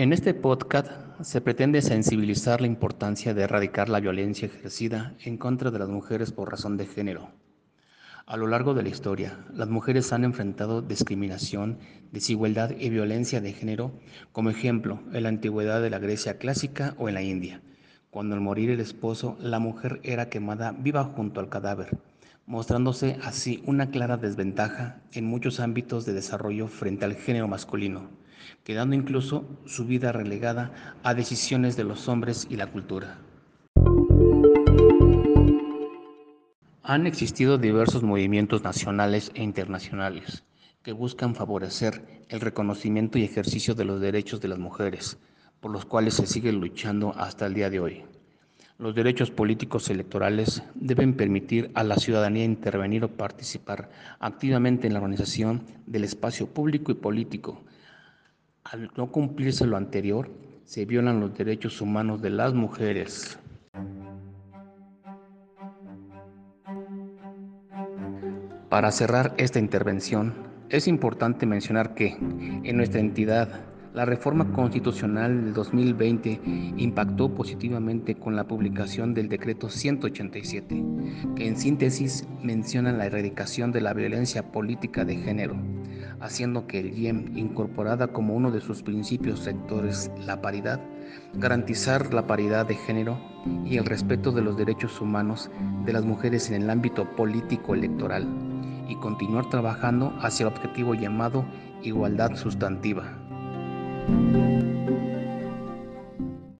En este podcast se pretende sensibilizar la importancia de erradicar la violencia ejercida en contra de las mujeres por razón de género. A lo largo de la historia, las mujeres han enfrentado discriminación, desigualdad y violencia de género, como ejemplo en la antigüedad de la Grecia clásica o en la India, cuando al morir el esposo, la mujer era quemada viva junto al cadáver, mostrándose así una clara desventaja en muchos ámbitos de desarrollo frente al género masculino quedando incluso su vida relegada a decisiones de los hombres y la cultura. Han existido diversos movimientos nacionales e internacionales que buscan favorecer el reconocimiento y ejercicio de los derechos de las mujeres, por los cuales se sigue luchando hasta el día de hoy. Los derechos políticos electorales deben permitir a la ciudadanía intervenir o participar activamente en la organización del espacio público y político, al no cumplirse lo anterior, se violan los derechos humanos de las mujeres. Para cerrar esta intervención, es importante mencionar que en nuestra entidad la reforma constitucional del 2020 impactó positivamente con la publicación del decreto 187, que en síntesis menciona la erradicación de la violencia política de género, haciendo que el IEM, incorporada como uno de sus principios sectores la paridad, garantizar la paridad de género y el respeto de los derechos humanos de las mujeres en el ámbito político electoral y continuar trabajando hacia el objetivo llamado igualdad sustantiva.